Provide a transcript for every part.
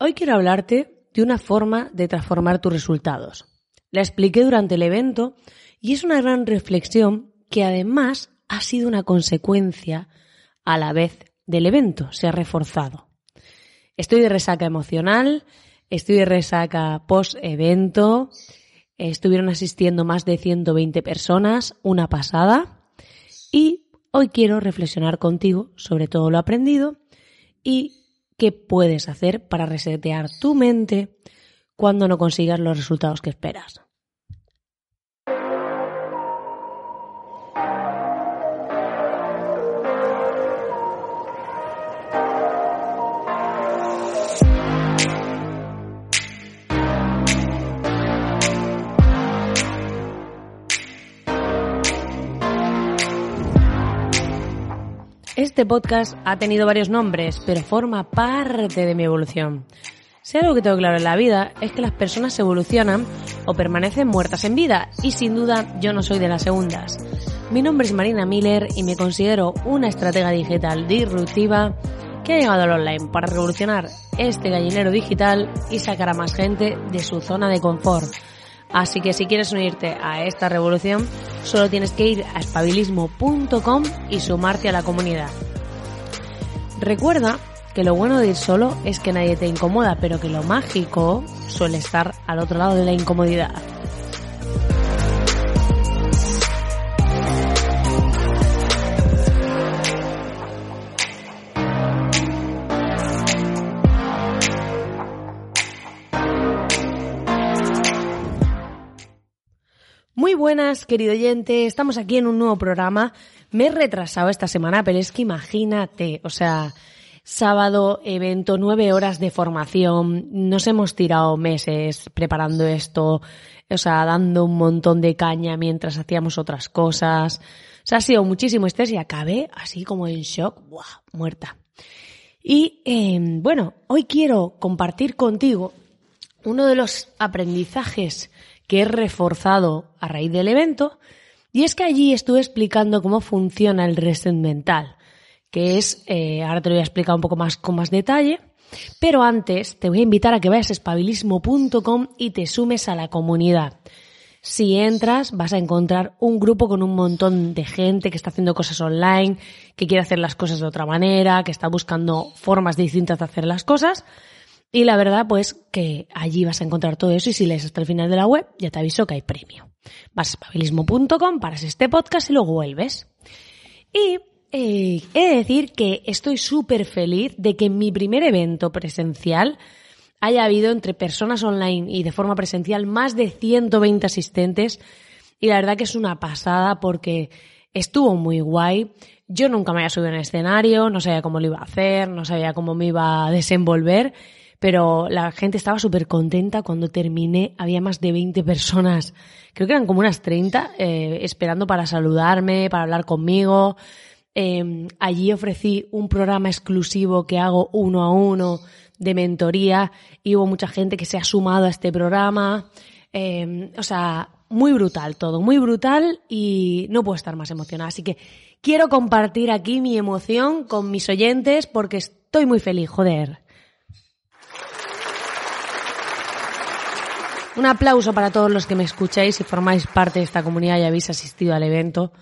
Hoy quiero hablarte de una forma de transformar tus resultados. La expliqué durante el evento y es una gran reflexión que además ha sido una consecuencia a la vez del evento, se ha reforzado. Estoy de resaca emocional, estoy de resaca post-evento, estuvieron asistiendo más de 120 personas, una pasada, y hoy quiero reflexionar contigo sobre todo lo aprendido y qué puedes hacer para resetear tu mente cuando no consigas los resultados que esperas. Este podcast ha tenido varios nombres, pero forma parte de mi evolución. Si algo que tengo claro en la vida es que las personas evolucionan o permanecen muertas en vida, y sin duda yo no soy de las segundas. Mi nombre es Marina Miller y me considero una estratega digital disruptiva que ha llegado al online para revolucionar este gallinero digital y sacar a más gente de su zona de confort Así que si quieres unirte a esta revolución, solo tienes que ir a espabilismo.com y sumarte a la comunidad. Recuerda que lo bueno de ir solo es que nadie te incomoda, pero que lo mágico suele estar al otro lado de la incomodidad. Muy buenas, querido oyente. Estamos aquí en un nuevo programa. Me he retrasado esta semana, pero es que imagínate, o sea, sábado, evento, nueve horas de formación. Nos hemos tirado meses preparando esto, o sea, dando un montón de caña mientras hacíamos otras cosas. O sea, ha sido muchísimo estrés y acabé así como en shock, ¡buah! muerta. Y em, bueno, hoy quiero compartir contigo uno de los aprendizajes que he reforzado a raíz del evento, y es que allí estuve explicando cómo funciona el reset mental, que es, eh, ahora te lo voy a explicar un poco más con más detalle, pero antes te voy a invitar a que vayas a espabilismo.com y te sumes a la comunidad. Si entras, vas a encontrar un grupo con un montón de gente que está haciendo cosas online, que quiere hacer las cosas de otra manera, que está buscando formas distintas de hacer las cosas. Y la verdad, pues que allí vas a encontrar todo eso y si lees hasta el final de la web, ya te aviso que hay premio. Vas a espabilismo.com, paras este podcast y luego vuelves. Y eh, he de decir que estoy súper feliz de que en mi primer evento presencial haya habido entre personas online y de forma presencial más de 120 asistentes. Y la verdad que es una pasada porque estuvo muy guay. Yo nunca me había subido en escenario, no sabía cómo lo iba a hacer, no sabía cómo me iba a desenvolver pero la gente estaba súper contenta cuando terminé. Había más de 20 personas, creo que eran como unas 30, eh, esperando para saludarme, para hablar conmigo. Em, allí ofrecí un programa exclusivo que hago uno a uno de mentoría y hubo mucha gente que se ha sumado a este programa. Em, o sea, muy brutal todo, muy brutal y no puedo estar más emocionada. Así que quiero compartir aquí mi emoción con mis oyentes porque estoy muy feliz, joder. Un aplauso para todos los que me escucháis y formáis parte de esta comunidad y habéis asistido al evento,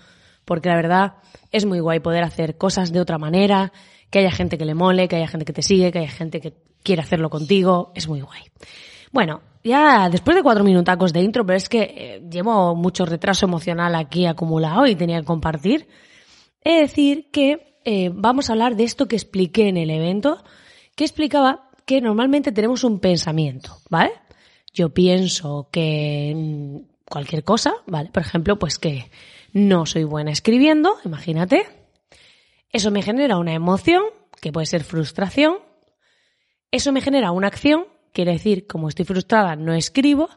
porque la verdad es muy guay poder hacer cosas de otra manera, que haya gente que le mole, que haya gente que te sigue, que haya gente que quiere hacerlo contigo, es muy guay. Bueno, ya después de cuatro minutacos de intro, pero es que eh, llevo mucho retraso emocional aquí acumulado y tenía que compartir, he de decir que eh, vamos a hablar de esto que expliqué en el evento, que explicaba que normalmente tenemos un pensamiento, ¿vale? Yo pienso que cualquier cosa, ¿vale? Por ejemplo, pues que no soy buena escribiendo, imagínate. Eso me genera una emoción, que puede ser frustración, Eso me genera una acción, quiere decir, como estoy frustrada, no escribo,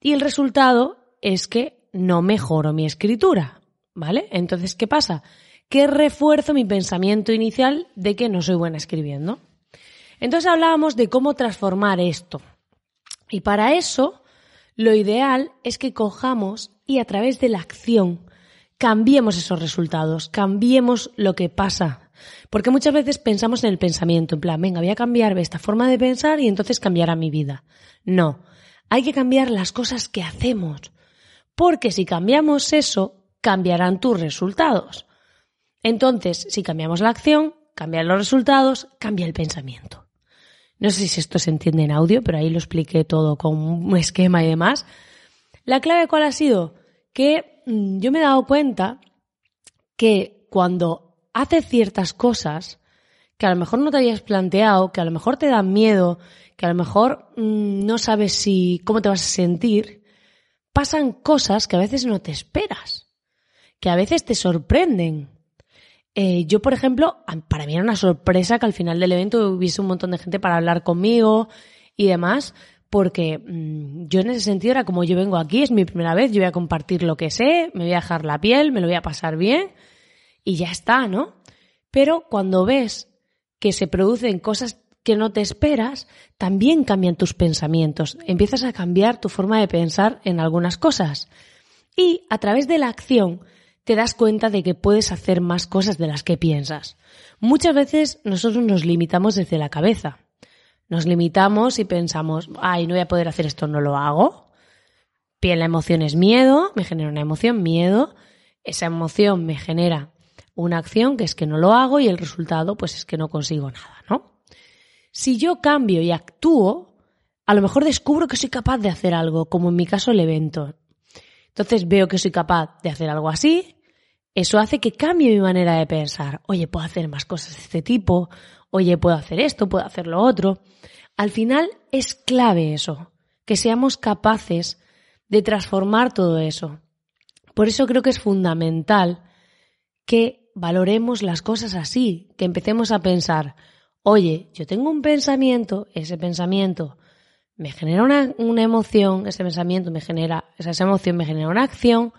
y el resultado es que no mejoro mi escritura, ¿vale? Entonces, ¿qué pasa? Que refuerzo mi pensamiento inicial de que no soy buena escribiendo. Entonces hablábamos de cómo transformar esto. Y para eso, lo ideal es que cojamos y a través de la acción cambiemos esos resultados, cambiemos lo que pasa. Porque muchas veces pensamos en el pensamiento, en plan, venga, voy a cambiar esta forma de pensar y entonces cambiará mi vida. No, hay que cambiar las cosas que hacemos. Porque si cambiamos eso, cambiarán tus resultados. Entonces, si cambiamos la acción, cambian los resultados, cambia el pensamiento. No sé si esto se entiende en audio, pero ahí lo expliqué todo con un esquema y demás. La clave cuál ha sido? Que mm, yo me he dado cuenta que cuando haces ciertas cosas que a lo mejor no te habías planteado, que a lo mejor te dan miedo, que a lo mejor mm, no sabes si cómo te vas a sentir, pasan cosas que a veces no te esperas, que a veces te sorprenden. Eh, yo, por ejemplo, para mí era una sorpresa que al final del evento hubiese un montón de gente para hablar conmigo y demás, porque mm, yo en ese sentido era como yo vengo aquí, es mi primera vez, yo voy a compartir lo que sé, me voy a dejar la piel, me lo voy a pasar bien y ya está, ¿no? Pero cuando ves que se producen cosas que no te esperas, también cambian tus pensamientos. Empiezas a cambiar tu forma de pensar en algunas cosas. Y a través de la acción te das cuenta de que puedes hacer más cosas de las que piensas. Muchas veces nosotros nos limitamos desde la cabeza. Nos limitamos y pensamos, ay, no voy a poder hacer esto, no lo hago. Bien, la emoción es miedo, me genera una emoción, miedo. Esa emoción me genera una acción que es que no lo hago y el resultado pues es que no consigo nada, ¿no? Si yo cambio y actúo, a lo mejor descubro que soy capaz de hacer algo, como en mi caso el evento. Entonces veo que soy capaz de hacer algo así, eso hace que cambie mi manera de pensar. Oye, puedo hacer más cosas de este tipo. Oye, puedo hacer esto, puedo hacer lo otro. Al final es clave eso, que seamos capaces de transformar todo eso. Por eso creo que es fundamental que valoremos las cosas así, que empecemos a pensar, oye, yo tengo un pensamiento, ese pensamiento me genera una, una emoción, ese pensamiento me genera, esa emoción me genera una acción,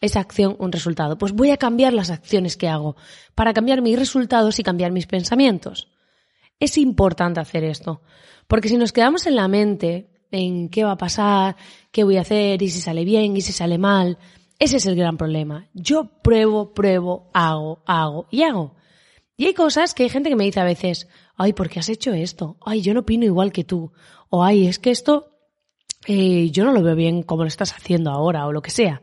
esa acción un resultado. Pues voy a cambiar las acciones que hago para cambiar mis resultados y cambiar mis pensamientos. Es importante hacer esto, porque si nos quedamos en la mente en qué va a pasar, qué voy a hacer y si sale bien y si sale mal, ese es el gran problema. Yo pruebo, pruebo, hago, hago y hago. Y hay cosas que hay gente que me dice a veces, ay, ¿por qué has hecho esto? Ay, yo no opino igual que tú. O ay, es que esto eh, yo no lo veo bien como lo estás haciendo ahora o lo que sea.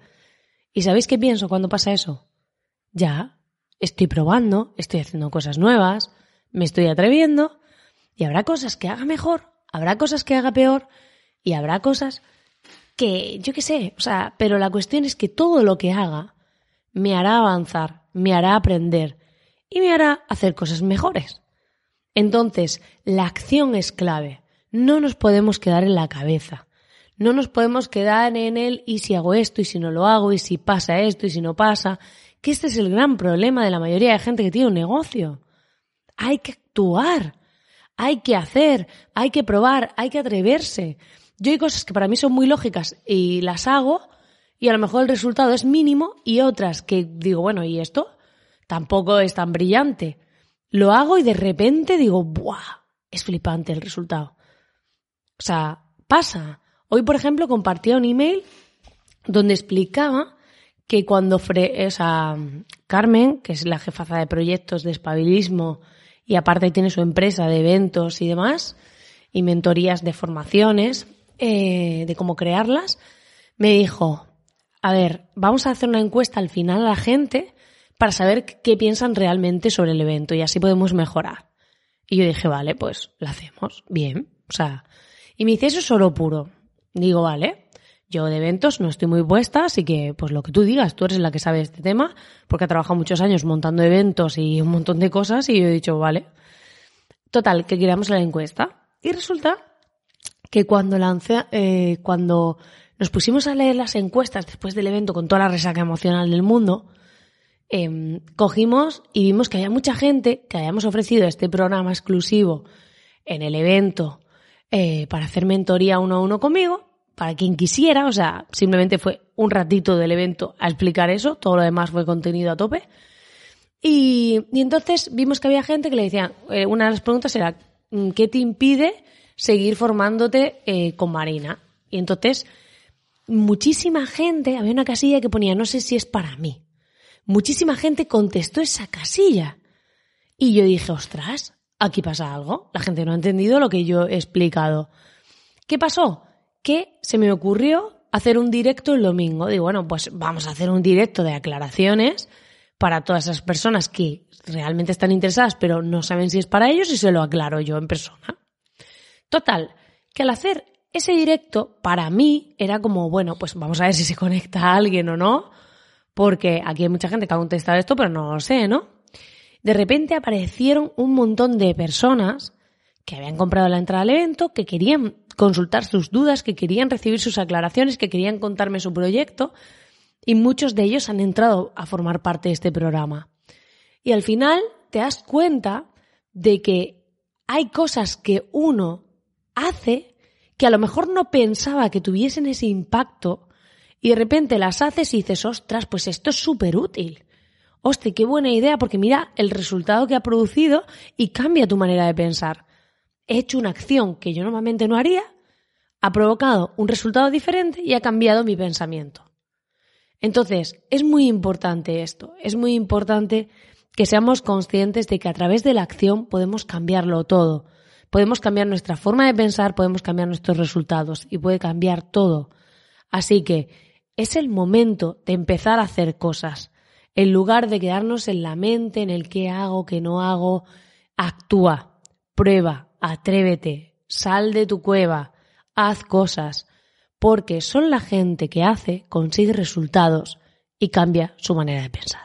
¿Y sabéis qué pienso cuando pasa eso? Ya, estoy probando, estoy haciendo cosas nuevas, me estoy atreviendo y habrá cosas que haga mejor, habrá cosas que haga peor y habrá cosas que, yo qué sé, o sea, pero la cuestión es que todo lo que haga me hará avanzar, me hará aprender y me hará hacer cosas mejores. Entonces, la acción es clave. No nos podemos quedar en la cabeza. No nos podemos quedar en el y si hago esto y si no lo hago y si pasa esto y si no pasa, que este es el gran problema de la mayoría de gente que tiene un negocio. Hay que actuar, hay que hacer, hay que probar, hay que atreverse. Yo hay cosas que para mí son muy lógicas y las hago y a lo mejor el resultado es mínimo y otras que digo, bueno, ¿y esto? Tampoco es tan brillante. Lo hago y de repente digo, ¡buah! Es flipante el resultado. O sea, pasa. Hoy, por ejemplo, compartía un email donde explicaba que cuando fre Carmen, que es la jefaza de proyectos de espabilismo y aparte tiene su empresa de eventos y demás, y mentorías de formaciones, eh, de cómo crearlas, me dijo, a ver, vamos a hacer una encuesta al final a la gente para saber qué piensan realmente sobre el evento y así podemos mejorar. Y yo dije, vale, pues la hacemos, bien. O sea, y me dice, eso es oro puro. Digo, vale, yo de eventos no estoy muy puesta, así que pues lo que tú digas, tú eres la que sabe este tema, porque ha trabajado muchos años montando eventos y un montón de cosas y yo he dicho, vale. Total, que queríamos la encuesta. Y resulta que cuando lancé, eh, cuando nos pusimos a leer las encuestas después del evento con toda la resaca emocional del mundo, eh, cogimos y vimos que había mucha gente que habíamos ofrecido este programa exclusivo en el evento eh, para hacer mentoría uno a uno conmigo, para quien quisiera, o sea, simplemente fue un ratito del evento a explicar eso, todo lo demás fue contenido a tope. Y, entonces vimos que había gente que le decía, eh, una de las preguntas era, mm, ¿qué te impide seguir formándote eh, con Marina? Y entonces, muchísima gente, había una casilla que ponía, no sé si es para mí. Muchísima gente contestó esa casilla. Y yo dije, ostras, aquí pasa algo. La gente no ha entendido lo que yo he explicado. ¿Qué pasó? Que se me ocurrió hacer un directo el domingo. Digo, bueno, pues vamos a hacer un directo de aclaraciones para todas esas personas que realmente están interesadas pero no saben si es para ellos y se lo aclaro yo en persona. Total, que al hacer ese directo, para mí era como, bueno, pues vamos a ver si se conecta alguien o no, porque aquí hay mucha gente que ha contestado esto, pero no lo sé, ¿no? De repente aparecieron un montón de personas que habían comprado la entrada al evento, que querían consultar sus dudas, que querían recibir sus aclaraciones, que querían contarme su proyecto, y muchos de ellos han entrado a formar parte de este programa. Y al final te das cuenta de que hay cosas que uno hace que a lo mejor no pensaba que tuviesen ese impacto y de repente las haces y dices, ostras, pues esto es súper útil. Hostia, qué buena idea porque mira el resultado que ha producido y cambia tu manera de pensar. He hecho una acción que yo normalmente no haría, ha provocado un resultado diferente y ha cambiado mi pensamiento. Entonces, es muy importante esto, es muy importante que seamos conscientes de que a través de la acción podemos cambiarlo todo. Podemos cambiar nuestra forma de pensar, podemos cambiar nuestros resultados y puede cambiar todo. Así que es el momento de empezar a hacer cosas. En lugar de quedarnos en la mente, en el qué hago, qué no hago, actúa, prueba, atrévete, sal de tu cueva, haz cosas, porque son la gente que hace, consigue resultados y cambia su manera de pensar.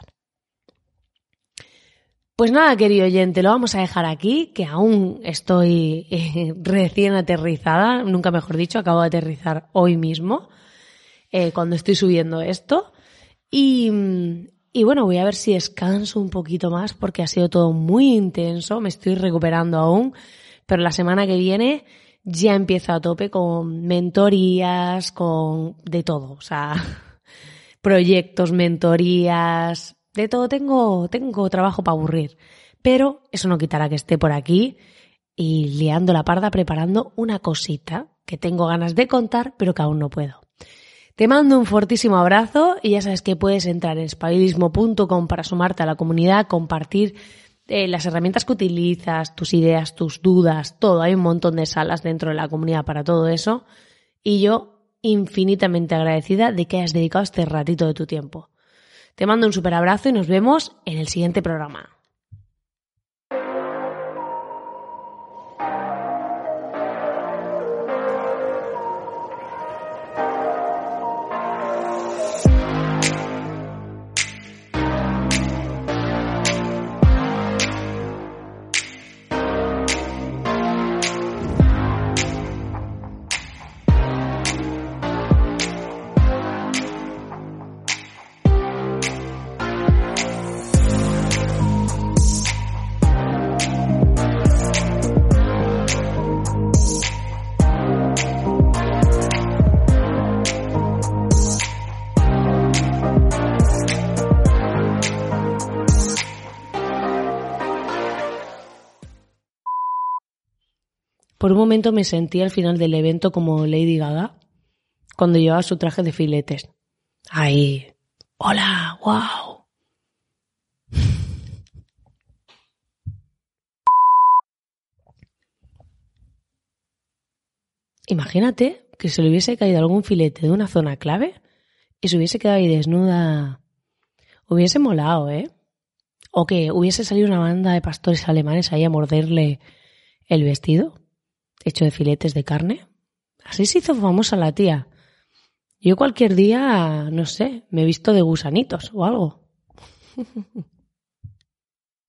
Pues nada, querido oyente, lo vamos a dejar aquí, que aún estoy eh, recién aterrizada, nunca mejor dicho, acabo de aterrizar hoy mismo, eh, cuando estoy subiendo esto. Y, y bueno, voy a ver si descanso un poquito más porque ha sido todo muy intenso, me estoy recuperando aún, pero la semana que viene ya empiezo a tope con mentorías, con de todo, o sea, proyectos, mentorías, de todo tengo, tengo trabajo para aburrir. Pero eso no quitará que esté por aquí y liando la parda preparando una cosita que tengo ganas de contar, pero que aún no puedo. Te mando un fortísimo abrazo y ya sabes que puedes entrar en espabilismo.com para sumarte a la comunidad, compartir eh, las herramientas que utilizas, tus ideas, tus dudas, todo. Hay un montón de salas dentro de la comunidad para todo eso. Y yo infinitamente agradecida de que hayas dedicado este ratito de tu tiempo. Te mando un super abrazo y nos vemos en el siguiente programa. Por un momento me sentí al final del evento como Lady Gaga cuando llevaba su traje de filetes. Ahí. Hola, wow. Imagínate que se le hubiese caído algún filete de una zona clave y se hubiese quedado ahí desnuda. Hubiese molado, ¿eh? O que hubiese salido una banda de pastores alemanes ahí a morderle el vestido hecho de filetes de carne. Así se hizo famosa la tía. Yo cualquier día, no sé, me he visto de gusanitos o algo.